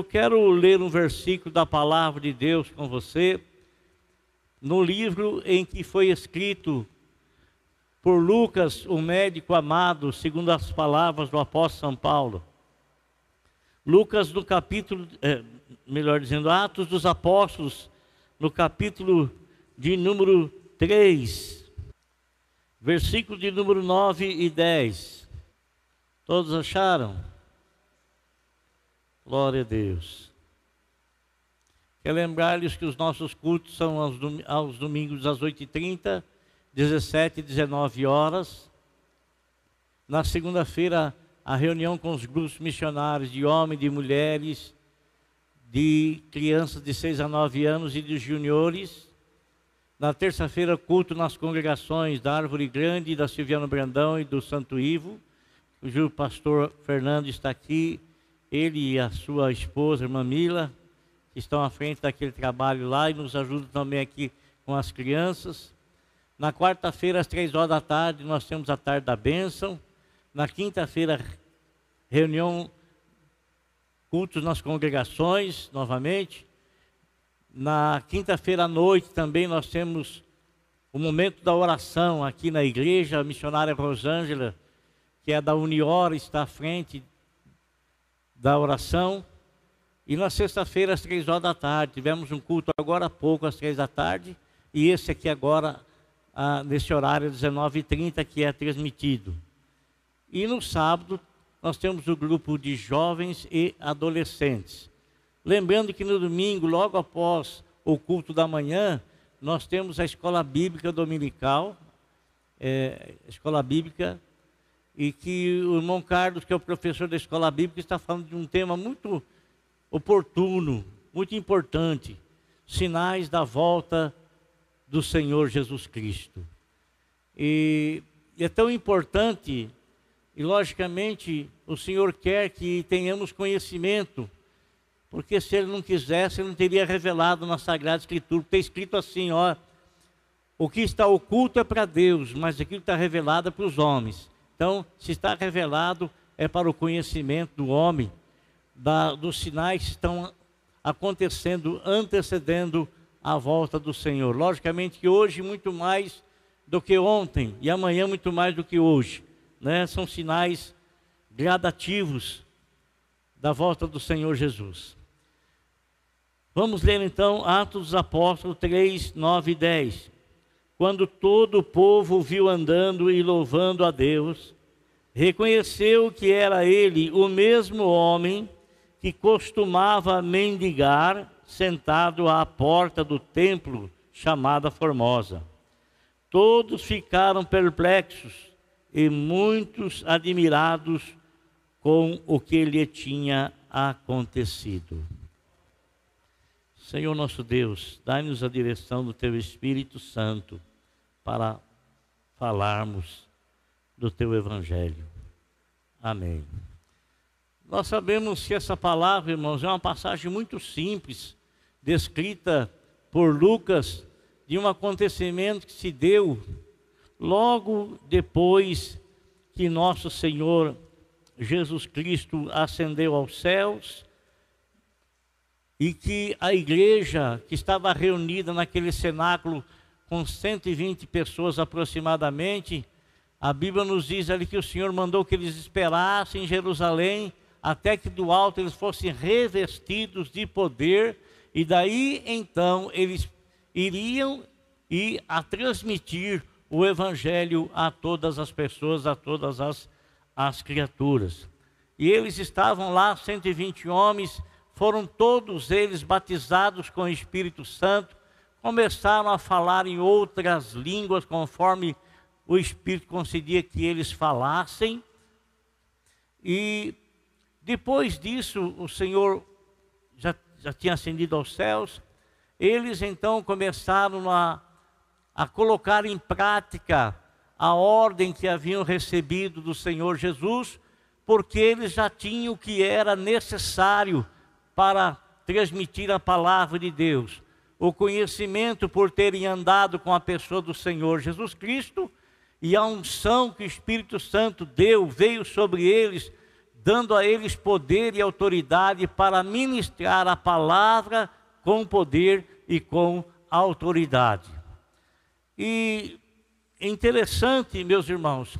Eu quero ler um versículo da palavra de Deus com você, no livro em que foi escrito por Lucas, o médico amado, segundo as palavras do apóstolo São Paulo. Lucas, no capítulo, é, melhor dizendo, Atos dos Apóstolos, no capítulo de número 3, versículo de número 9 e 10. Todos acharam? Glória a Deus. Quero lembrar-lhes que os nossos cultos são aos, dom aos domingos às 8h30, 17 e 19 horas. Na segunda-feira, a reunião com os grupos missionários de homens, de mulheres, de crianças de 6 a 9 anos e de juniores. Na terça-feira, culto nas congregações da Árvore Grande, da Silviano Brandão e do Santo Ivo, cujo pastor Fernando está aqui ele e a sua esposa, irmã Mila, que estão à frente daquele trabalho lá e nos ajudam também aqui com as crianças. Na quarta-feira, às três horas da tarde, nós temos a tarde da bênção. Na quinta-feira, reunião, cultos nas congregações, novamente. Na quinta-feira à noite também nós temos o momento da oração aqui na igreja, a missionária Rosângela, que é da Uniora, está à frente da oração. E na sexta-feira, às três horas da tarde, tivemos um culto agora há pouco, às três da tarde, e esse aqui agora, ah, nesse horário, 19h30, que é transmitido. E no sábado, nós temos o grupo de jovens e adolescentes. Lembrando que no domingo, logo após o culto da manhã, nós temos a escola bíblica dominical, é, escola bíblica e que o irmão Carlos, que é o professor da escola bíblica, está falando de um tema muito oportuno, muito importante: sinais da volta do Senhor Jesus Cristo. E, é tão importante, e logicamente o Senhor quer que tenhamos conhecimento, porque se Ele não quisesse, Ele não teria revelado na Sagrada Escritura. Está escrito assim: ó, o que está oculto é para Deus, mas aquilo está revelado é para os homens. Então, se está revelado, é para o conhecimento do homem, da, dos sinais que estão acontecendo, antecedendo a volta do Senhor. Logicamente que hoje muito mais do que ontem e amanhã muito mais do que hoje, né? São sinais gradativos da volta do Senhor Jesus. Vamos ler então Atos dos Apóstolos 3, 9 e 10 quando todo o povo viu andando e louvando a Deus, reconheceu que era ele o mesmo homem que costumava mendigar sentado à porta do templo chamada Formosa. Todos ficaram perplexos e muitos admirados com o que lhe tinha acontecido. Senhor nosso Deus, dai-nos a direção do teu Espírito Santo para falarmos do teu evangelho. Amém. Nós sabemos que essa palavra, irmãos, é uma passagem muito simples, descrita por Lucas, de um acontecimento que se deu logo depois que nosso Senhor Jesus Cristo ascendeu aos céus e que a igreja que estava reunida naquele cenáculo com 120 pessoas aproximadamente, a Bíblia nos diz ali que o Senhor mandou que eles esperassem em Jerusalém até que do alto eles fossem revestidos de poder, e daí então eles iriam e a transmitir o evangelho a todas as pessoas, a todas as, as criaturas. E eles estavam lá, 120 homens, foram todos eles batizados com o Espírito Santo, começaram a falar em outras línguas, conforme o Espírito concedia que eles falassem. E depois disso, o Senhor já, já tinha ascendido aos céus. Eles então começaram a, a colocar em prática a ordem que haviam recebido do Senhor Jesus, porque eles já tinham o que era necessário para transmitir a palavra de Deus o conhecimento por terem andado com a pessoa do Senhor Jesus Cristo e a unção que o Espírito Santo deu, veio sobre eles dando a eles poder e autoridade para ministrar a palavra com poder e com autoridade. E é interessante, meus irmãos,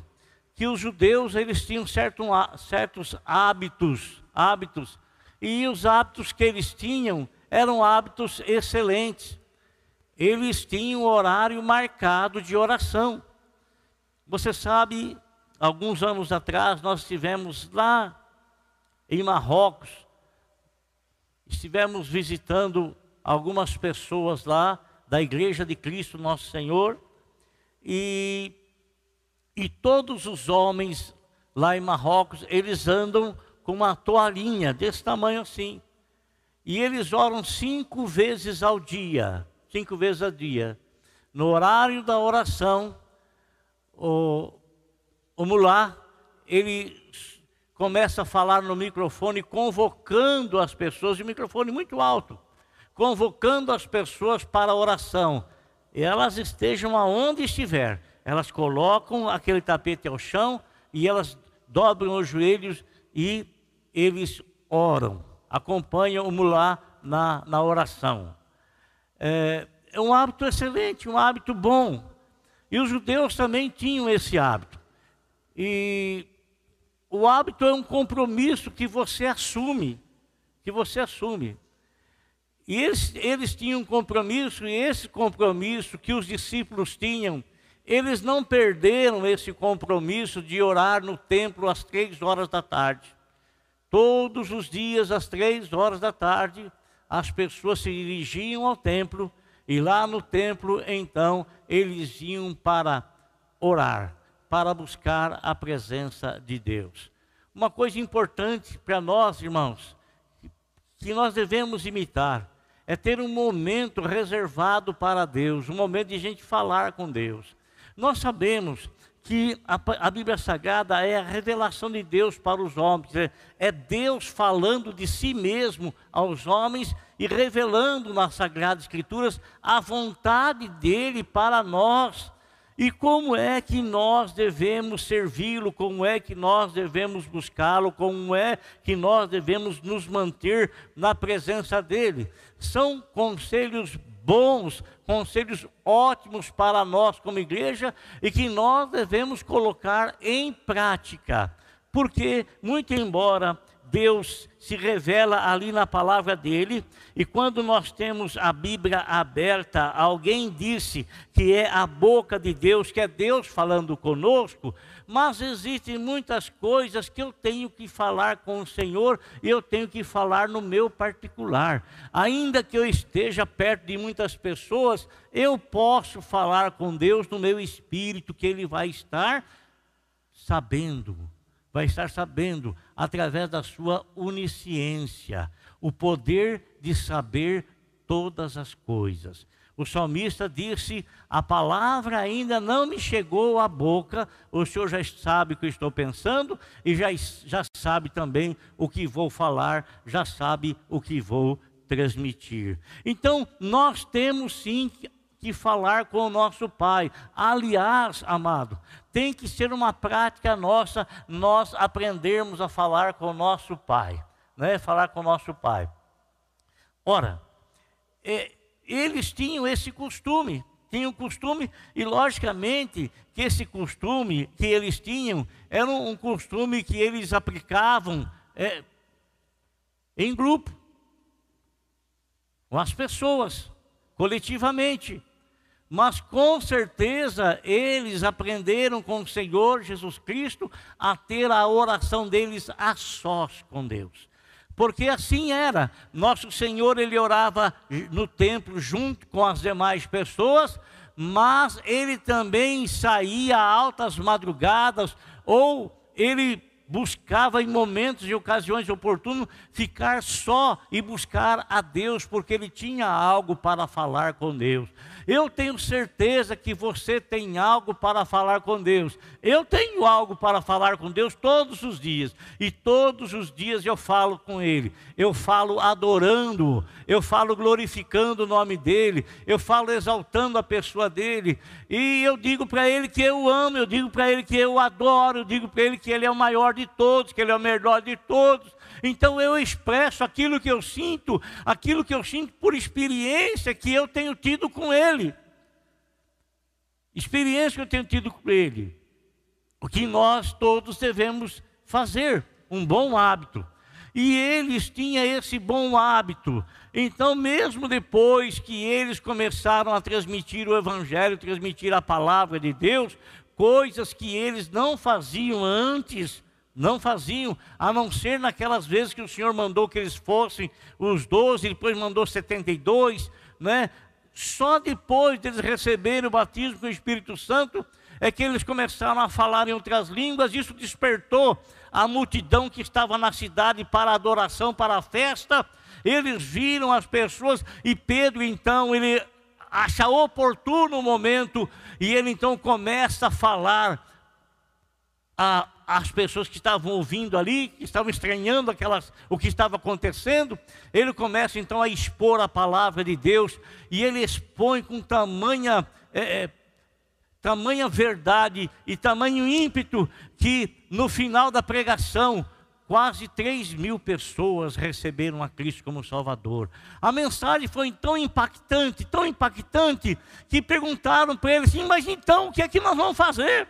que os judeus eles tinham certo, certos hábitos, hábitos, e os hábitos que eles tinham eram hábitos excelentes. Eles tinham horário marcado de oração. Você sabe, alguns anos atrás nós estivemos lá em Marrocos, estivemos visitando algumas pessoas lá da Igreja de Cristo Nosso Senhor e, e todos os homens lá em Marrocos, eles andam com uma toalhinha desse tamanho assim. E eles oram cinco vezes ao dia, cinco vezes ao dia. No horário da oração, o, o mulá, ele começa a falar no microfone, convocando as pessoas, e o microfone muito alto, convocando as pessoas para a oração. Elas estejam aonde estiver, elas colocam aquele tapete ao chão e elas dobram os joelhos e eles oram, acompanham o mulá na, na oração. É, é um hábito excelente, um hábito bom. E os judeus também tinham esse hábito. E o hábito é um compromisso que você assume, que você assume. E eles, eles tinham um compromisso, e esse compromisso que os discípulos tinham, eles não perderam esse compromisso de orar no templo às três horas da tarde. Todos os dias, às três horas da tarde, as pessoas se dirigiam ao templo, e lá no templo, então, eles iam para orar, para buscar a presença de Deus. Uma coisa importante para nós, irmãos, que nós devemos imitar, é ter um momento reservado para Deus, um momento de gente falar com Deus. Nós sabemos que a, a, Bíblia Sagrada é a revelação de Deus para os homens, é, é Deus falando de si mesmo aos homens e revelando nas Sagradas Escrituras a vontade dele para nós. E como é que nós devemos servi-lo, como é que nós devemos buscá-lo, como é que nós devemos nos manter na presença dele. São conselhos bons, conselhos ótimos para nós como igreja e que nós devemos colocar em prática. Porque, muito embora Deus se revela ali na palavra dele, e quando nós temos a Bíblia aberta, alguém disse que é a boca de Deus, que é Deus falando conosco, mas existem muitas coisas que eu tenho que falar com o Senhor e eu tenho que falar no meu particular. Ainda que eu esteja perto de muitas pessoas, eu posso falar com Deus no meu espírito, que Ele vai estar sabendo vai estar sabendo, através da sua onisciência, o poder de saber todas as coisas. O salmista disse: A palavra ainda não me chegou à boca, o Senhor já sabe o que estou pensando e já, já sabe também o que vou falar, já sabe o que vou transmitir. Então, nós temos sim que falar com o nosso Pai. Aliás, amado, tem que ser uma prática nossa nós aprendermos a falar com o nosso Pai, né? Falar com o nosso Pai. Ora, é, eles tinham esse costume, tinham o costume, e logicamente que esse costume que eles tinham era um costume que eles aplicavam é, em grupo, com as pessoas, coletivamente mas com certeza eles aprenderam com o Senhor Jesus Cristo a ter a oração deles a sós com Deus. Porque assim era. Nosso Senhor ele orava no templo junto com as demais pessoas, mas ele também saía a altas madrugadas ou ele buscava em momentos e ocasiões oportunos ficar só e buscar a Deus, porque ele tinha algo para falar com Deus. Eu tenho certeza que você tem algo para falar com Deus. Eu tenho algo para falar com Deus todos os dias. E todos os dias eu falo com Ele. Eu falo adorando, eu falo glorificando o nome dEle, eu falo exaltando a pessoa dEle. E eu digo para Ele que eu amo, eu digo para Ele que eu adoro, eu digo para Ele que Ele é o maior de de todos, que Ele é o melhor de todos. Então eu expresso aquilo que eu sinto, aquilo que eu sinto por experiência que eu tenho tido com Ele. Experiência que eu tenho tido com Ele. O que nós todos devemos fazer, um bom hábito. E eles tinham esse bom hábito. Então, mesmo depois que eles começaram a transmitir o Evangelho, transmitir a palavra de Deus, coisas que eles não faziam antes, não faziam, a não ser naquelas vezes que o Senhor mandou que eles fossem os doze, depois mandou 72, né? Só depois deles receberem o batismo com o Espírito Santo é que eles começaram a falar em outras línguas, isso despertou a multidão que estava na cidade para a adoração, para a festa. Eles viram as pessoas e Pedro então ele acha oportuno o momento e ele então começa a falar a, as pessoas que estavam ouvindo ali, que estavam estranhando aquelas, o que estava acontecendo, ele começa então a expor a palavra de Deus e ele expõe com tamanha é, tamanha verdade e tamanho ímpeto que no final da pregação quase 3 mil pessoas receberam a Cristo como Salvador. A mensagem foi tão impactante, tão impactante, que perguntaram para ele assim: mas então o que é que nós vamos fazer?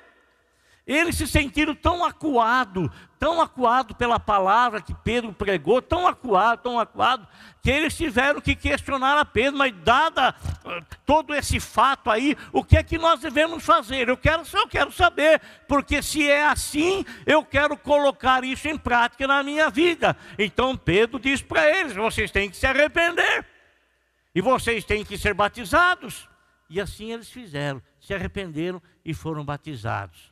Eles se sentiram tão acuados, tão acuados pela palavra que Pedro pregou, tão acuados, tão acuados, que eles tiveram que questionar a Pedro, mas dada uh, todo esse fato aí, o que é que nós devemos fazer? Eu quero, eu quero saber, porque se é assim, eu quero colocar isso em prática na minha vida. Então Pedro diz para eles: vocês têm que se arrepender, e vocês têm que ser batizados. E assim eles fizeram, se arrependeram e foram batizados.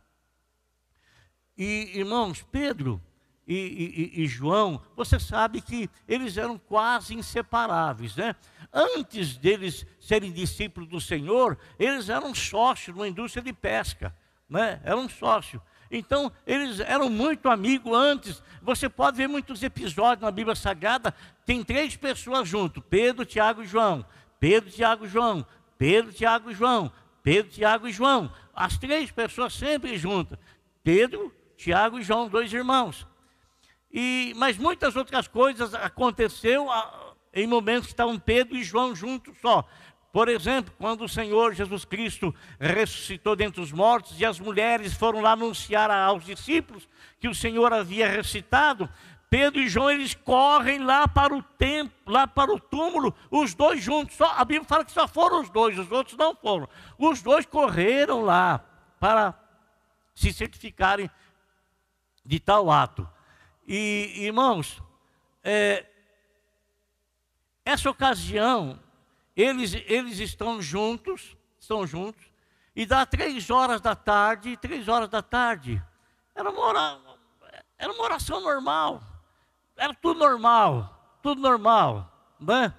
E, irmãos, Pedro e, e, e, João, você sabe que eles eram quase inseparáveis, né? Antes deles serem discípulos do Senhor, eles eram sócios numa indústria de pesca, né? Eram sócios. Então, eles eram muito amigos antes. Você pode ver muitos episódios na Bíblia Sagrada, tem três pessoas junto: Pedro, Tiago e João. Pedro, Tiago e João. Pedro, Tiago e João. Pedro, Tiago e João. As três pessoas sempre juntas. Pedro, Tiago e João, dois irmãos. E, mas muitas outras coisas aconteceu em momentos que estavam Pedro e João juntos só. Por exemplo, quando o Senhor Jesus Cristo ressuscitou dentre os mortos e as mulheres foram lá anunciar aos discípulos que o Senhor havia ressuscitado, Pedro e João eles correm lá para o templo, lá para o túmulo, os dois juntos. Só, a Bíblia fala que só foram os dois, os outros não foram. Os dois correram lá para se certificarem de tal ato. E, irmãos, é, essa ocasião, eles, eles estão juntos, estão juntos, e dá três horas da tarde, três horas da tarde, era uma, oração, era uma oração normal, era tudo normal, tudo normal, né?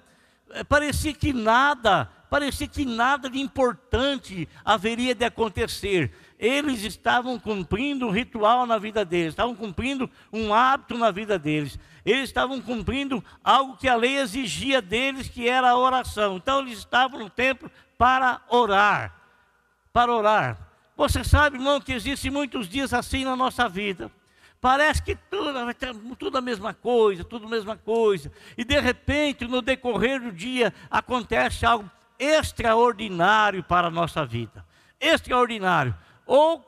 É, parecia que nada, parecia que nada de importante haveria de acontecer eles estavam cumprindo um ritual na vida deles, estavam cumprindo um hábito na vida deles, eles estavam cumprindo algo que a lei exigia deles, que era a oração. Então eles estavam no templo para orar, para orar. Você sabe, irmão, que existem muitos dias assim na nossa vida. Parece que tudo, tudo a mesma coisa, tudo a mesma coisa. E de repente, no decorrer do dia, acontece algo extraordinário para a nossa vida. Extraordinário. Ou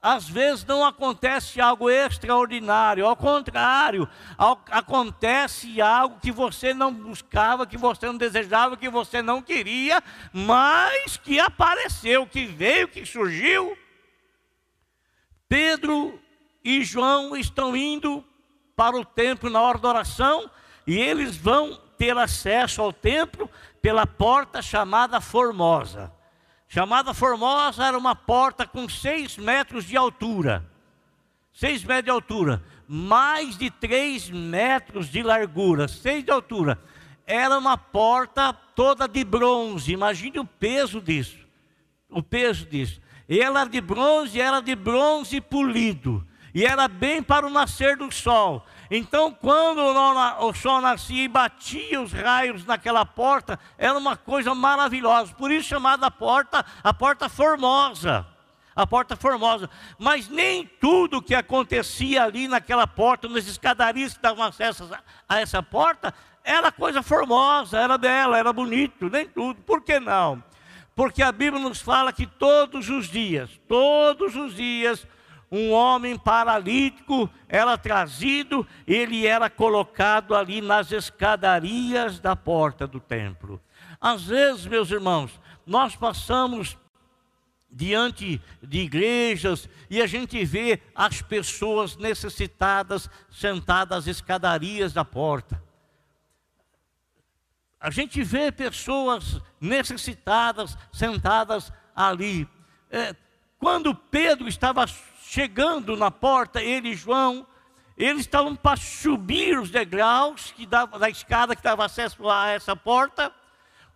às vezes não acontece algo extraordinário, ao contrário, acontece algo que você não buscava, que você não desejava, que você não queria, mas que apareceu, que veio, que surgiu. Pedro e João estão indo para o templo na hora da oração e eles vão ter acesso ao templo pela porta chamada Formosa chamada Formosa, era uma porta com seis metros de altura. Seis metros de altura, mais de três metros de largura, seis de altura. Era uma porta toda de bronze. Imagine o peso disso. O peso disso. Ela era de bronze, era de bronze polido. E era bem para o nascer do sol. Então, quando o sol nascia e batia os raios naquela porta, era uma coisa maravilhosa. Por isso chamada porta, a porta formosa. a porta formosa. Mas nem tudo que acontecia ali naquela porta, nas escadarias que davam acesso a essa porta, era coisa formosa, era bela, era bonito, nem tudo. Por que não? Porque a Bíblia nos fala que todos os dias, todos os dias, um homem paralítico era trazido, ele era colocado ali nas escadarias da porta do templo. Às vezes, meus irmãos, nós passamos diante de igrejas e a gente vê as pessoas necessitadas sentadas às escadarias da porta. A gente vê pessoas necessitadas sentadas ali. É, quando Pedro estava chegando na porta, ele e João, eles estavam para subir os degraus que dava, da escada que dava acesso a essa porta.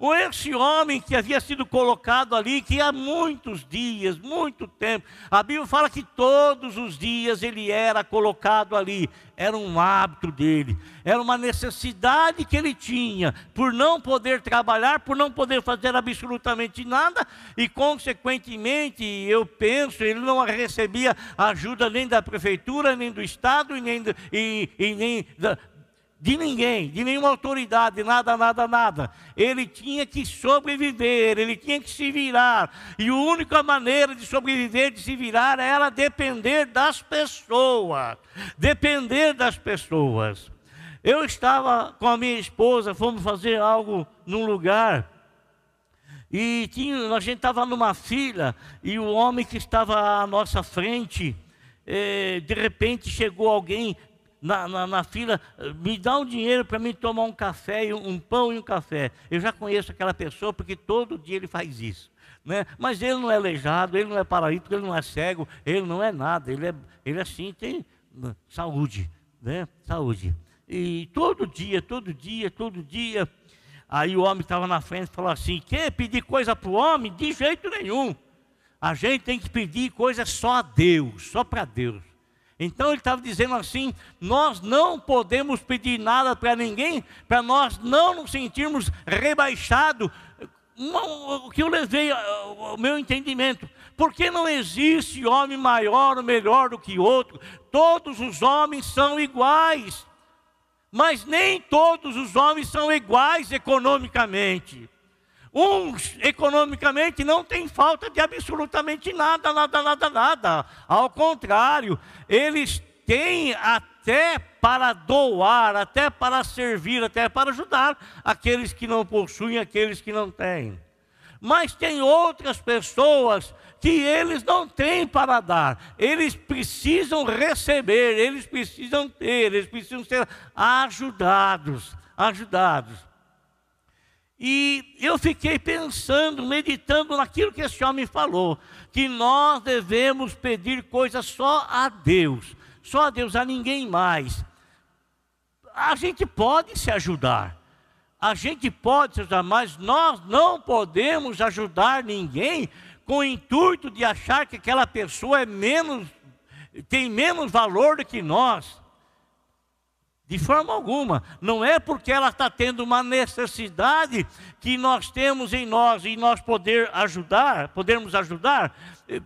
Ou esse homem que havia sido colocado ali, que há muitos dias, muito tempo, a Bíblia fala que todos os dias ele era colocado ali, era um hábito dele, era uma necessidade que ele tinha, por não poder trabalhar, por não poder fazer absolutamente nada, e consequentemente, eu penso, ele não recebia ajuda nem da prefeitura, nem do Estado, e nem, e, e nem da, de ninguém, de nenhuma autoridade, nada, nada, nada. Ele tinha que sobreviver, ele tinha que se virar. E a única maneira de sobreviver, de se virar, era depender das pessoas. Depender das pessoas. Eu estava com a minha esposa, fomos fazer algo num lugar. E tinha, a gente estava numa fila, e o homem que estava à nossa frente, eh, de repente chegou alguém na, na, na fila, me dá um dinheiro para mim tomar um café, um, um pão e um café. Eu já conheço aquela pessoa porque todo dia ele faz isso. Né? Mas ele não é aleijado, ele não é paralítico, ele não é cego, ele não é nada, ele é, ele é assim tem né, saúde, né? Saúde. E todo dia, todo dia, todo dia, aí o homem estava na frente e falou assim: quer pedir coisa para o homem? De jeito nenhum. A gente tem que pedir coisa só a Deus, só para Deus. Então ele estava dizendo assim: nós não podemos pedir nada para ninguém, para nós não nos sentirmos rebaixados. O que eu levei ao meu entendimento, porque não existe homem maior ou melhor do que outro, todos os homens são iguais, mas nem todos os homens são iguais economicamente. Uns economicamente não têm falta de absolutamente nada, nada, nada, nada. Ao contrário, eles têm até para doar, até para servir, até para ajudar aqueles que não possuem, aqueles que não têm. Mas tem outras pessoas que eles não têm para dar, eles precisam receber, eles precisam ter, eles precisam ser ajudados, ajudados. E eu fiquei pensando, meditando naquilo que esse homem falou, que nós devemos pedir coisas só a Deus, só a Deus, a ninguém mais. A gente pode se ajudar, a gente pode se ajudar, mas nós não podemos ajudar ninguém com o intuito de achar que aquela pessoa é menos, tem menos valor do que nós. De forma alguma. Não é porque ela está tendo uma necessidade que nós temos em nós e nós poder ajudar, podermos ajudar, eh,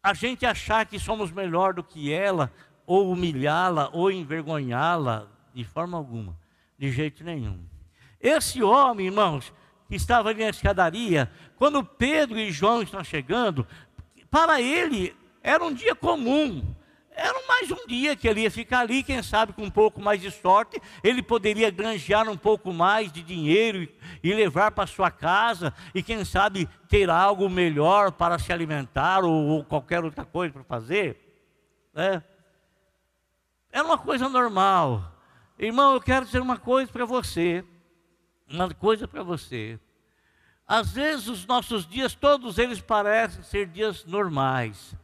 a gente achar que somos melhor do que ela, ou humilhá-la, ou envergonhá-la, de forma alguma, de jeito nenhum. Esse homem, irmãos, que estava ali na escadaria, quando Pedro e João estão chegando, para ele era um dia comum, era mais um dia que ele ia ficar ali, quem sabe com um pouco mais de sorte, ele poderia granjear um pouco mais de dinheiro e, levar para sua casa, e quem sabe ter algo melhor para se alimentar ou, ou qualquer outra coisa para fazer. Né? Era uma coisa normal. Irmão, eu quero dizer uma coisa para você. Uma coisa para você. Às vezes os nossos dias, todos eles parecem ser dias normais.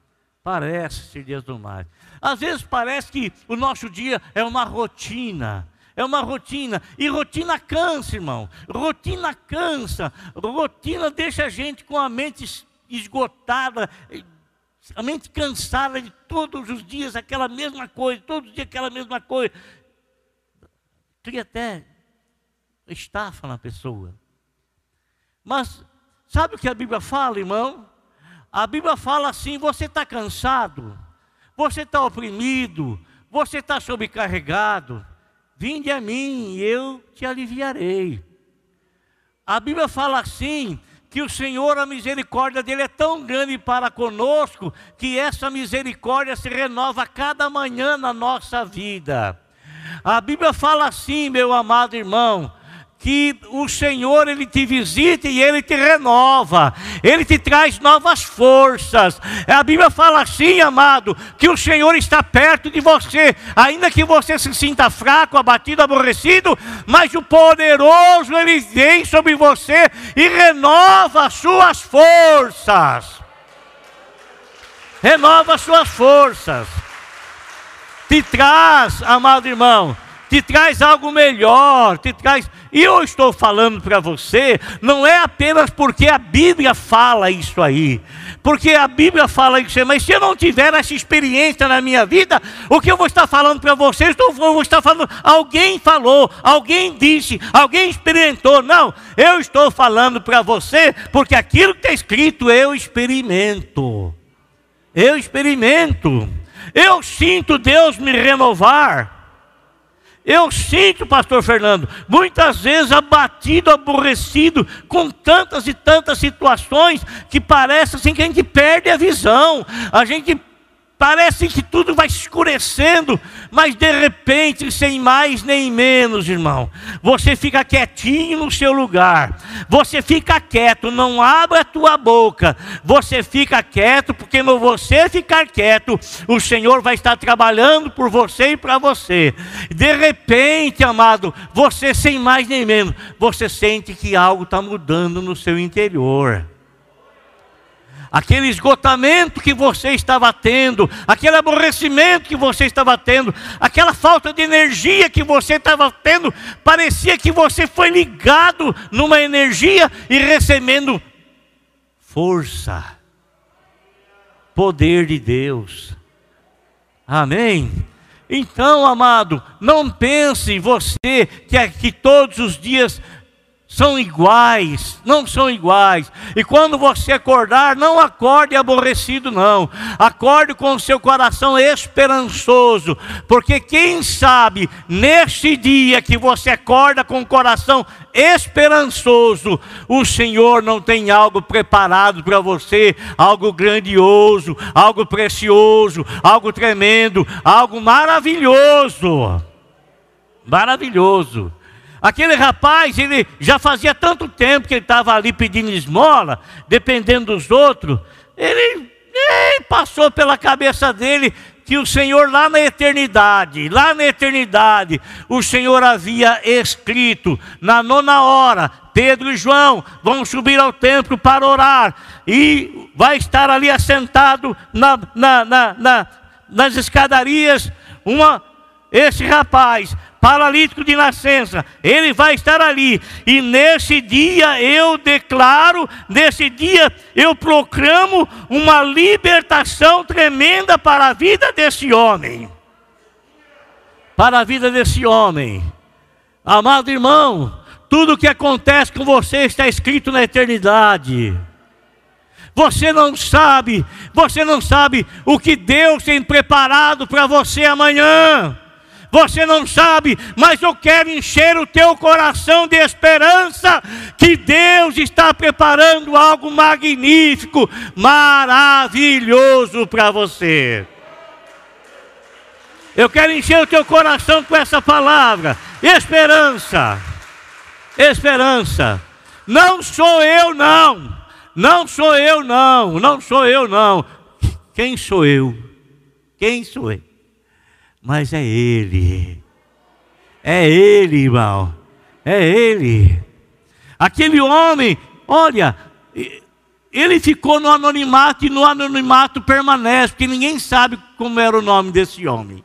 Parece ser dias normais. Às vezes parece que o nosso dia é uma rotina. É uma rotina. E rotina cansa, irmão. Rotina cansa. Rotina deixa a gente com a mente esgotada, a mente cansada de todos os dias aquela mesma coisa, todos os dias aquela mesma coisa. Cria até estafa na pessoa. Mas sabe o que a Bíblia fala, irmão? A Bíblia fala assim: você está cansado, você está oprimido, você está sobrecarregado. Vinde a mim e eu te aliviarei. A Bíblia fala assim: que o Senhor, a misericórdia dele é tão grande para conosco, que essa misericórdia se renova cada manhã na nossa vida. A Bíblia fala assim, meu amado irmão, que o Senhor ele te visita e ele te renova, ele te traz novas forças. A Bíblia fala assim, amado, que o Senhor está perto de você, ainda que você se sinta fraco, abatido, aborrecido, mas o poderoso ele vem sobre você e renova as suas forças. Renova as suas forças. Te traz, amado irmão, te traz algo melhor, te traz. E eu estou falando para você, não é apenas porque a Bíblia fala isso aí, porque a Bíblia fala isso aí, mas se eu não tiver essa experiência na minha vida, o que eu vou estar falando para vocês, eu vou estar falando, alguém falou, alguém disse, alguém experimentou. Não, eu estou falando para você, porque aquilo que está escrito eu experimento. Eu experimento. Eu sinto Deus me renovar. Eu sinto, pastor Fernando, muitas vezes abatido, aborrecido, com tantas e tantas situações que parece assim que a gente perde a visão. A gente Parece que tudo vai escurecendo, mas de repente, sem mais nem menos, irmão, você fica quietinho no seu lugar. Você fica quieto, não abre a tua boca. Você fica quieto, porque no você ficar quieto, o Senhor vai estar trabalhando por você e para você. De repente, amado, você sem mais nem menos, você sente que algo está mudando no seu interior aquele esgotamento que você estava tendo, aquele aborrecimento que você estava tendo, aquela falta de energia que você estava tendo, parecia que você foi ligado numa energia e recebendo força, poder de Deus. Amém. Então, amado, não pense você que, que todos os dias são iguais, não são iguais. E quando você acordar, não acorde aborrecido, não. Acorde com o seu coração esperançoso, porque quem sabe neste dia que você acorda com o coração esperançoso, o Senhor não tem algo preparado para você, algo grandioso, algo precioso, algo tremendo, algo maravilhoso. Maravilhoso. Aquele rapaz, ele já fazia tanto tempo que ele estava ali pedindo esmola, dependendo dos outros. Ele, ele passou pela cabeça dele que o Senhor lá na eternidade, lá na eternidade, o Senhor havia escrito na nona hora, Pedro e João vão subir ao templo para orar e vai estar ali assentado na, na, na, nas escadarias uma esse rapaz paralítico de nascença, ele vai estar ali. E nesse dia eu declaro, nesse dia eu proclamo uma libertação tremenda para a vida desse homem. Para a vida desse homem. Amado irmão, tudo que acontece com você está escrito na eternidade. Você não sabe, você não sabe o que Deus tem preparado para você amanhã você não sabe, mas eu quero encher o teu coração de esperança que Deus está preparando algo magnífico, maravilhoso para você. Eu quero encher o teu coração com essa palavra, esperança. Esperança. Não sou eu não. Não sou eu não, não sou eu não. Quem sou eu? Quem sou eu? Mas é Ele. É Ele, irmão. É Ele. Aquele homem, olha, ele ficou no anonimato e no anonimato permanece, porque ninguém sabe como era o nome desse homem.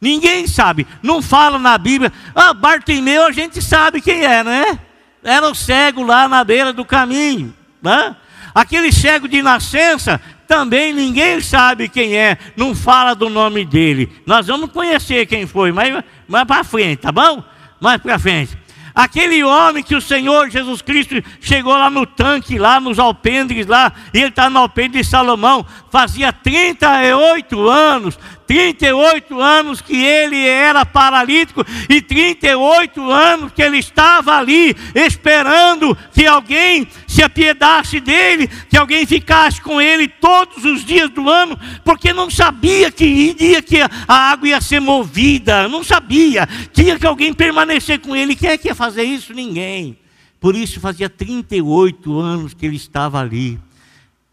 Ninguém sabe, não fala na Bíblia. Ah, Bartimeu a gente sabe quem é, né? Era o cego lá na beira do caminho. Né? Aquele cego de nascença também ninguém sabe quem é, não fala do nome dele. Nós vamos conhecer quem foi, mas mais para frente, tá bom? Mais para frente. Aquele homem que o Senhor Jesus Cristo chegou lá no tanque, lá nos alpendres, lá, e ele está no alpendre de Salomão, fazia 38 anos, 38 anos que ele era paralítico e 38 anos que ele estava ali esperando que alguém se apiedasse dele, que alguém ficasse com ele todos os dias do ano, porque não sabia que dia que a água ia ser movida, não sabia, tinha que alguém permanecer com ele. Quem é que ia fazer isso? Ninguém. Por isso fazia 38 anos que ele estava ali,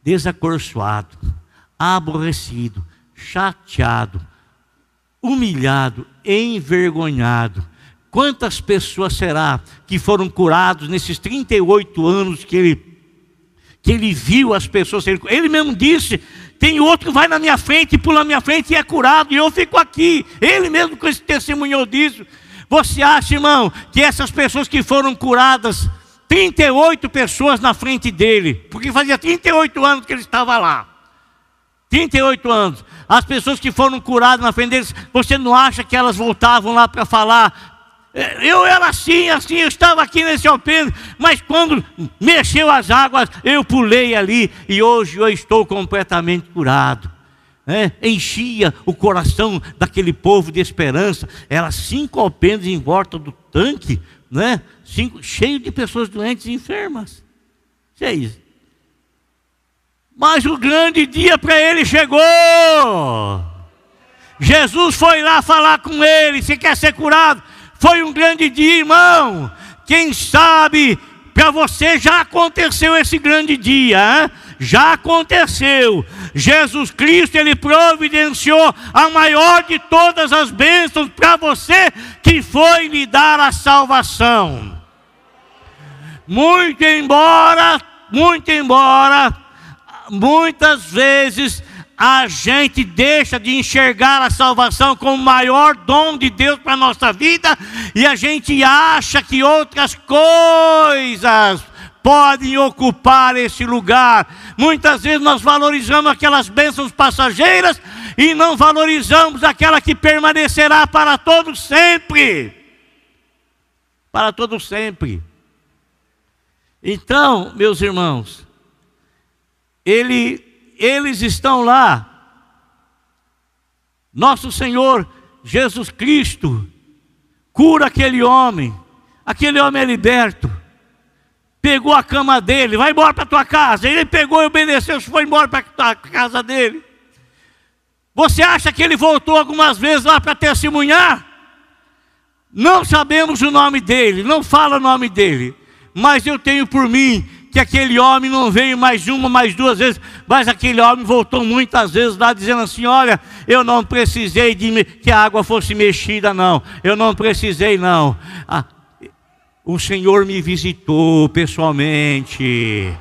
desacorçoado, aborrecido chateado, humilhado, envergonhado. Quantas pessoas será que foram curados nesses 38 anos que ele, que ele viu as pessoas Ele mesmo disse: tem outro que vai na minha frente, pula na minha frente e é curado, e eu fico aqui. Ele mesmo testemunhou disso. Você acha, irmão, que essas pessoas que foram curadas, 38 pessoas na frente dele, porque fazia 38 anos que ele estava lá. 38 anos. As pessoas que foram curadas na frente deles, você não acha que elas voltavam lá para falar? É, eu era assim, assim, eu estava aqui nesse alpendre, mas quando mexeu as águas, eu pulei ali e hoje eu estou completamente curado. É, enchia o coração daquele povo de esperança. Era cinco alpendres em volta do tanque, né? cinco, cheio de pessoas doentes e enfermas. Isso é isso. Mas o grande dia para ele chegou. Jesus foi lá falar com ele. Se quer ser curado, foi um grande dia, irmão. Quem sabe para você já aconteceu esse grande dia, hein? já aconteceu. Jesus Cristo, Ele providenciou a maior de todas as bênçãos para você, que foi lhe dar a salvação. Muito embora, muito embora muitas vezes a gente deixa de enxergar a salvação como o maior dom de Deus para a nossa vida e a gente acha que outras coisas podem ocupar esse lugar. Muitas vezes nós valorizamos aquelas bênçãos passageiras e não valorizamos aquela que permanecerá para todos sempre. Para todos sempre. Então, meus irmãos, ele, eles estão lá. Nosso Senhor Jesus Cristo cura aquele homem, aquele homem é liberto. Pegou a cama dele, vai embora para tua casa. Ele pegou e obedeceu, foi embora para a casa dele. Você acha que ele voltou algumas vezes lá para testemunhar? Não sabemos o nome dele, não fala o nome dele, mas eu tenho por mim que aquele homem não veio mais uma, mais duas vezes, mas aquele homem voltou muitas vezes lá dizendo assim: Olha, eu não precisei de que a água fosse mexida, não, eu não precisei, não. Ah, o Senhor me visitou pessoalmente.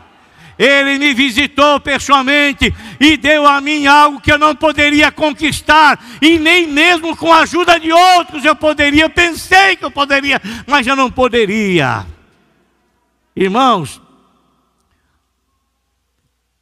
Ele me visitou pessoalmente e deu a mim algo que eu não poderia conquistar, e nem mesmo com a ajuda de outros eu poderia. Eu pensei que eu poderia, mas eu não poderia. Irmãos,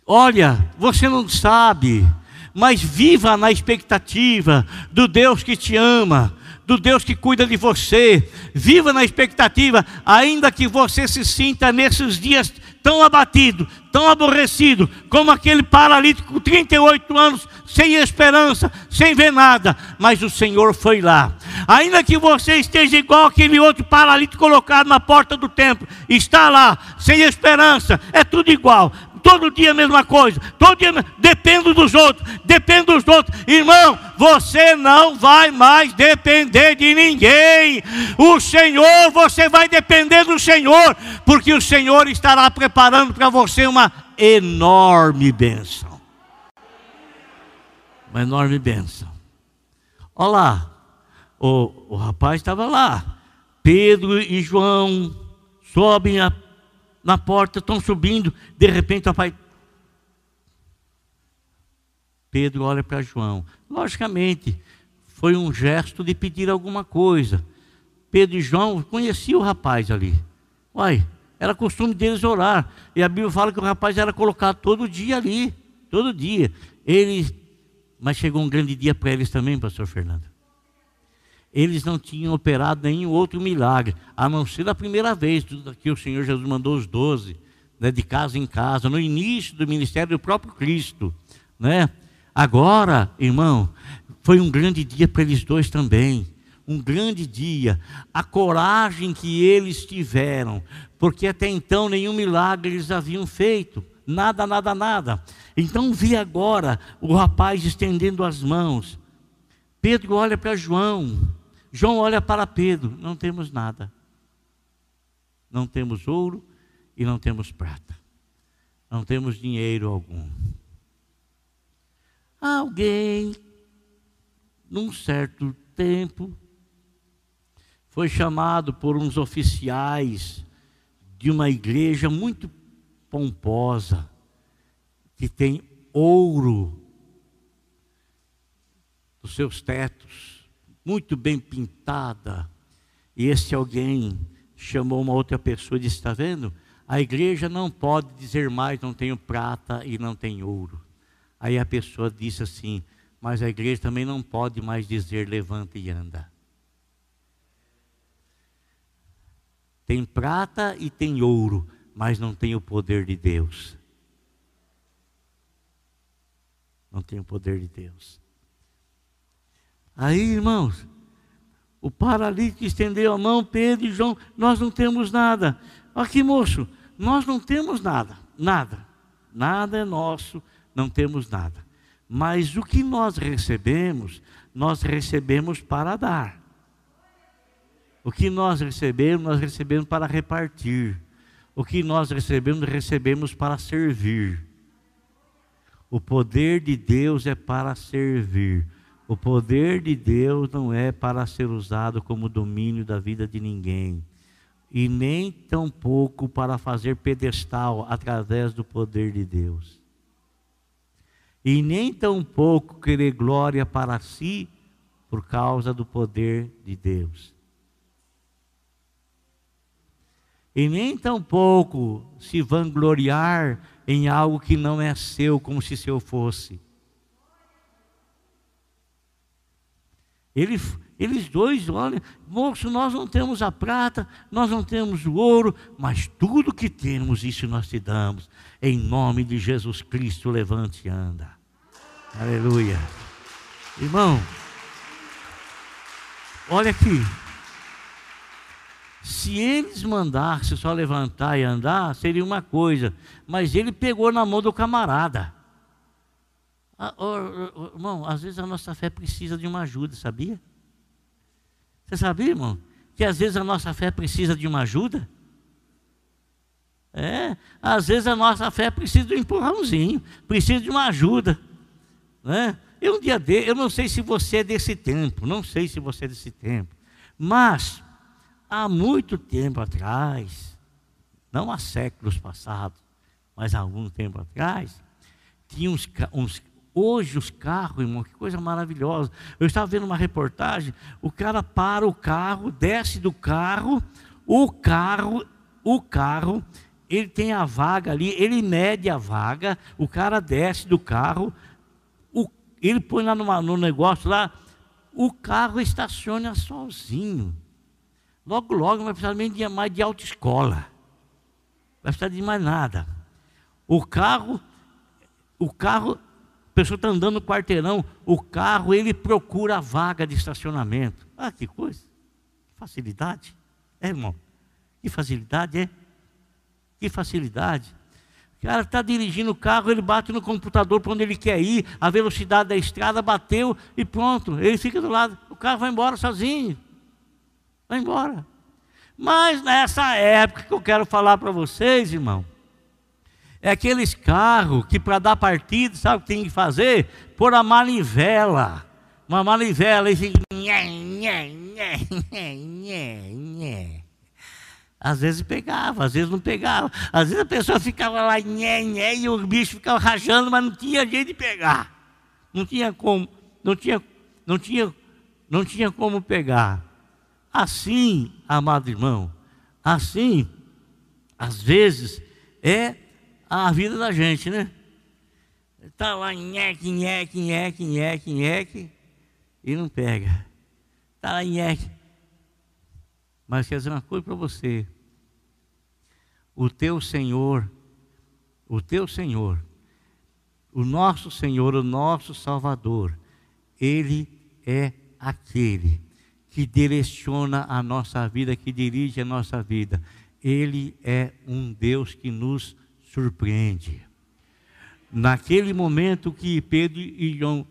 Olha, você não sabe, mas viva na expectativa do Deus que te ama, do Deus que cuida de você. Viva na expectativa, ainda que você se sinta nesses dias tão abatido, tão aborrecido, como aquele paralítico com 38 anos, sem esperança, sem ver nada, mas o Senhor foi lá. Ainda que você esteja igual aquele outro paralítico colocado na porta do templo, está lá, sem esperança, é tudo igual, todo dia a mesma coisa, todo dia dependo dos outros, dependo dos outros. Irmão, você não vai mais depender de ninguém. O Senhor, você vai depender do Senhor, porque o Senhor estará preparando para você uma enorme bênção. Uma enorme bênção. Olha lá, o, o rapaz estava lá. Pedro e João sobem a na porta, estão subindo, de repente o pai. Pedro olha para João. Logicamente, foi um gesto de pedir alguma coisa. Pedro e João conheciam o rapaz ali. Uai, era costume deles orar. E a Bíblia fala que o rapaz era colocado todo dia ali, todo dia. Ele, mas chegou um grande dia para eles também, pastor Fernando. Eles não tinham operado nenhum outro milagre, a não ser a primeira vez que o Senhor Jesus mandou os doze, né, de casa em casa, no início do ministério do próprio Cristo. Né? Agora, irmão, foi um grande dia para eles dois também. Um grande dia. A coragem que eles tiveram, porque até então nenhum milagre eles haviam feito. Nada, nada, nada. Então vi agora o rapaz estendendo as mãos. Pedro olha para João. João olha para Pedro, não temos nada. Não temos ouro e não temos prata. Não temos dinheiro algum. Alguém, num certo tempo, foi chamado por uns oficiais de uma igreja muito pomposa, que tem ouro nos seus tetos muito bem pintada. E esse alguém chamou uma outra pessoa e disse: Está vendo? A igreja não pode dizer mais, não tenho prata e não tenho ouro. Aí a pessoa disse assim: Mas a igreja também não pode mais dizer levanta e anda. Tem prata e tem ouro, mas não tem o poder de Deus. Não tem o poder de Deus. Aí, irmãos, o paralítico estendeu a mão, Pedro e João, nós não temos nada. Aqui, moço, nós não temos nada, nada. Nada é nosso, não temos nada. Mas o que nós recebemos, nós recebemos para dar. O que nós recebemos, nós recebemos para repartir. O que nós recebemos, recebemos para servir. O poder de Deus é para servir. O poder de Deus não é para ser usado como domínio da vida de ninguém, e nem tampouco para fazer pedestal através do poder de Deus. E nem tampouco querer glória para si por causa do poder de Deus. E nem tampouco se vangloriar em algo que não é seu, como se seu fosse Ele, eles dois olham, moço, nós não temos a prata, nós não temos o ouro, mas tudo que temos, isso nós te damos. Em nome de Jesus Cristo, levante e anda. Aleluia. Irmão, olha aqui. Se eles mandassem só levantar e andar, seria uma coisa. Mas ele pegou na mão do camarada. Ah, oh, oh, irmão, às vezes a nossa fé precisa de uma ajuda, sabia? Você sabia, irmão? Que às vezes a nossa fé precisa de uma ajuda? É, às vezes a nossa fé precisa de um empurrãozinho, precisa de uma ajuda. Né? Eu um dia de, eu não sei se você é desse tempo, não sei se você é desse tempo, mas há muito tempo atrás, não há séculos passados, mas há algum tempo atrás, tinha uns, uns, Hoje os carros, irmão, que coisa maravilhosa. Eu estava vendo uma reportagem, o cara para o carro, desce do carro, o carro, o carro, ele tem a vaga ali, ele mede a vaga, o cara desce do carro, o, ele põe lá numa, no negócio lá, o carro estaciona sozinho. Logo, logo não vai precisar nem de mais de autoescola. Não vai precisar de mais nada. O carro, o carro pessoa está andando no quarteirão, o carro, ele procura a vaga de estacionamento. Ah, que coisa. Que facilidade. É, irmão. Que facilidade, é? Que facilidade. O cara está dirigindo o carro, ele bate no computador para onde ele quer ir, a velocidade da estrada bateu e pronto. Ele fica do lado, o carro vai embora sozinho. Vai embora. Mas nessa época que eu quero falar para vocês, irmão, é aqueles carros que para dar partida, sabe o que tem que fazer? Pôr a manivela. Uma manivela e fica. Às vezes pegava, às vezes não pegava. Às vezes a pessoa ficava lá nhé, nhé, e o bicho ficava rachando, mas não tinha jeito de pegar. Não tinha como, não tinha, não tinha, não tinha como pegar. Assim, amado irmão, assim, às vezes é a vida da gente, né? Está lá, nheque, nheque, nheque, nheque, nheque, e não pega. está lá R. Mas quer dizer uma coisa para você. O teu Senhor, o teu Senhor, o nosso Senhor, o nosso Salvador, Ele é aquele que direciona a nossa vida, que dirige a nossa vida. Ele é um Deus que nos surpreende. Naquele momento que Pedro e João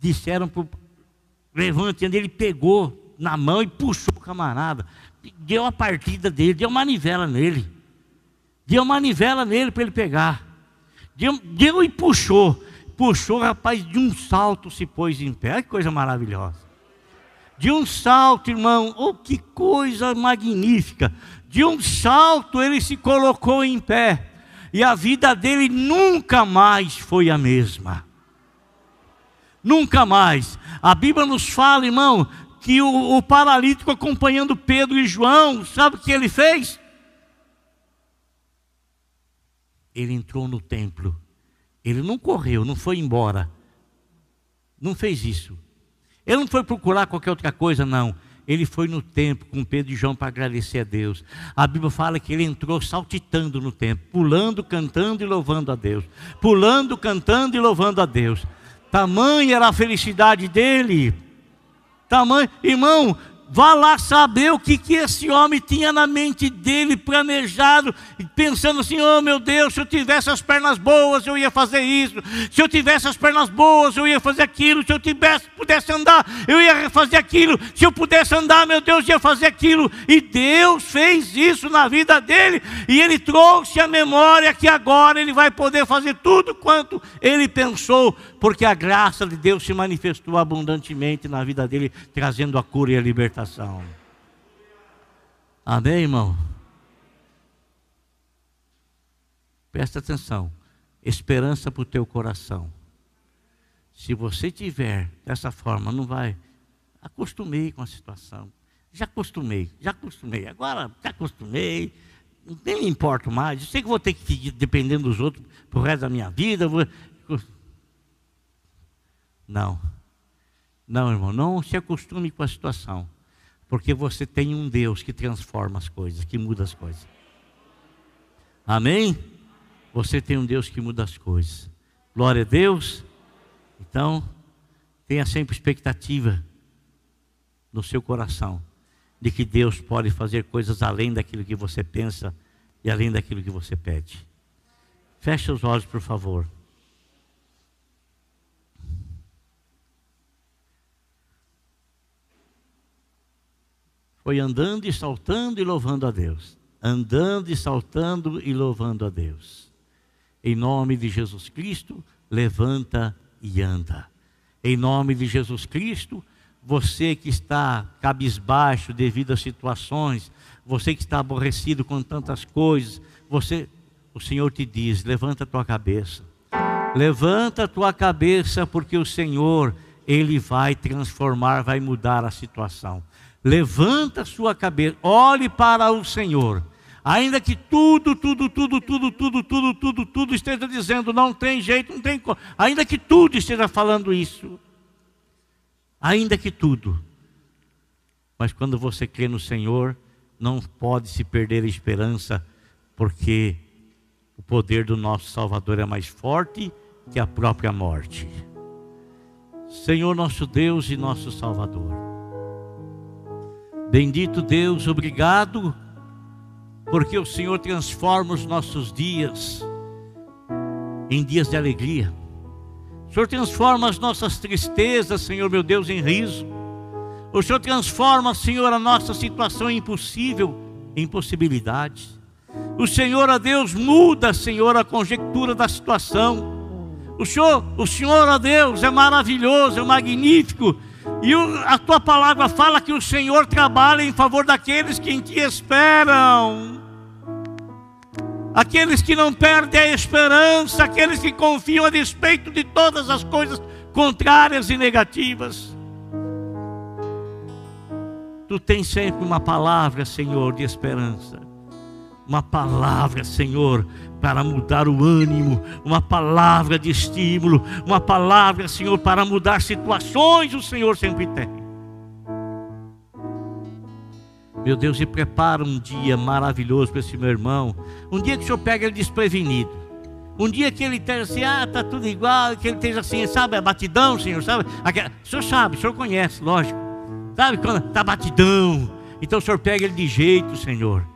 disseram para o levante, ele pegou na mão e puxou o camarada, deu a partida dele, deu manivela nele, deu manivela nele para ele pegar, deu, deu e puxou, puxou, rapaz, de um salto se pôs em pé, que coisa maravilhosa. De um salto, irmão, oh que coisa magnífica! De um salto ele se colocou em pé, e a vida dele nunca mais foi a mesma. Nunca mais. A Bíblia nos fala, irmão, que o, o paralítico acompanhando Pedro e João, sabe o que ele fez? Ele entrou no templo. Ele não correu, não foi embora. Não fez isso. Ele não foi procurar qualquer outra coisa, não. Ele foi no templo com Pedro e João para agradecer a Deus. A Bíblia fala que ele entrou saltitando no templo, pulando, cantando e louvando a Deus. Pulando, cantando e louvando a Deus. Tamanha era a felicidade dele. Tamanho, irmão, Vá lá saber o que, que esse homem tinha na mente dele, planejado, pensando assim: oh meu Deus, se eu tivesse as pernas boas, eu ia fazer isso. Se eu tivesse as pernas boas, eu ia fazer aquilo. Se eu tivesse, pudesse andar, eu ia fazer aquilo. Se eu pudesse andar, meu Deus, ia fazer aquilo. E Deus fez isso na vida dele, e ele trouxe a memória que agora ele vai poder fazer tudo quanto ele pensou, porque a graça de Deus se manifestou abundantemente na vida dele, trazendo a cura e a libertação. Amém, irmão? Presta atenção. Esperança para o teu coração. Se você tiver dessa forma, não vai. Acostumei com a situação. Já acostumei, já acostumei. Agora já acostumei. Nem me importo mais. Eu sei que vou ter que depender dos outros pro resto da minha vida. Vou... Não. Não, irmão, não se acostume com a situação. Porque você tem um Deus que transforma as coisas, que muda as coisas. Amém? Você tem um Deus que muda as coisas. Glória a Deus. Então, tenha sempre expectativa no seu coração de que Deus pode fazer coisas além daquilo que você pensa e além daquilo que você pede. Feche os olhos, por favor. Foi andando e saltando e louvando a Deus. Andando e saltando e louvando a Deus. Em nome de Jesus Cristo, levanta e anda. Em nome de Jesus Cristo, você que está cabisbaixo devido às situações, você que está aborrecido com tantas coisas, você, o Senhor te diz: levanta a tua cabeça. Levanta a tua cabeça, porque o Senhor, Ele vai transformar, vai mudar a situação. Levanta sua cabeça, olhe para o Senhor. Ainda que tudo, tudo, tudo, tudo, tudo, tudo, tudo, tudo esteja dizendo não tem jeito, não tem como. Ainda que tudo esteja falando isso. Ainda que tudo. Mas quando você crê no Senhor, não pode se perder a esperança, porque o poder do nosso Salvador é mais forte que a própria morte. Senhor nosso Deus e nosso Salvador. Bendito Deus, obrigado, porque o Senhor transforma os nossos dias em dias de alegria. O Senhor transforma as nossas tristezas, Senhor meu Deus, em riso. O Senhor transforma, Senhor, a nossa situação impossível em possibilidades. O Senhor, a Deus, muda, Senhor, a conjectura da situação. O Senhor, o Senhor, a Deus, é maravilhoso, é magnífico e a tua palavra fala que o Senhor trabalha em favor daqueles que em ti esperam. Aqueles que não perdem a esperança, aqueles que confiam a despeito de todas as coisas contrárias e negativas. Tu tens sempre uma palavra, Senhor, de esperança. Uma palavra, Senhor, para mudar o ânimo, uma palavra de estímulo, uma palavra, Senhor, para mudar situações, o Senhor sempre tem. Meu Deus, e prepara um dia maravilhoso para esse meu irmão. Um dia que o Senhor pega ele desprevenido. Um dia que ele esteja assim, ah, está tudo igual, que ele esteja assim, sabe, a batidão, Senhor, sabe? O Senhor sabe, o Senhor conhece, lógico. Sabe quando está batidão? Então o Senhor pega ele de jeito, Senhor.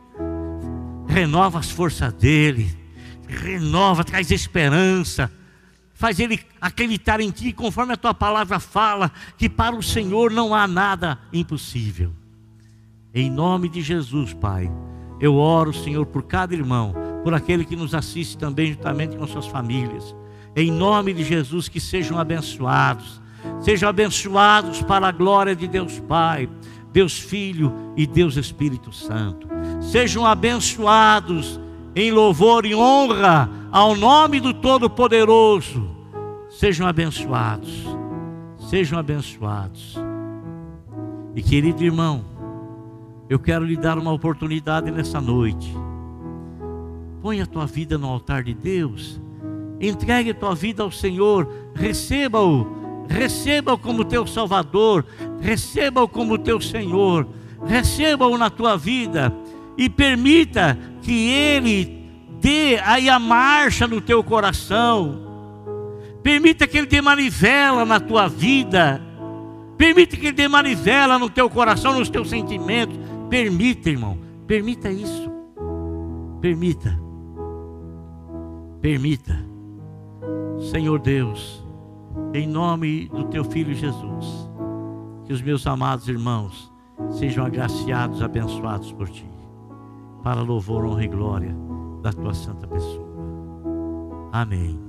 Renova as forças dele. Renova, traz esperança. Faz ele acreditar em Ti, conforme a Tua palavra fala, que para o Senhor não há nada impossível. Em nome de Jesus, Pai, eu oro, Senhor, por cada irmão, por aquele que nos assiste também, juntamente com suas famílias. Em nome de Jesus, que sejam abençoados, sejam abençoados para a glória de Deus Pai, Deus Filho e Deus Espírito Santo. Sejam abençoados em louvor e honra ao nome do Todo-Poderoso. Sejam abençoados, sejam abençoados. E querido irmão, eu quero lhe dar uma oportunidade nessa noite. Põe a tua vida no altar de Deus. Entregue a tua vida ao Senhor. Receba-o. Receba-o como teu Salvador. Receba-o como teu Senhor. Receba-o na tua vida. E permita que Ele dê aí a marcha no teu coração. Permita que Ele dê manivela na tua vida. Permita que Ele dê manivela no teu coração, nos teus sentimentos. Permita, irmão, permita isso. Permita. Permita. Senhor Deus, em nome do teu filho Jesus, que os meus amados irmãos sejam agraciados, abençoados por ti, para louvor, honra e glória da tua santa pessoa. Amém.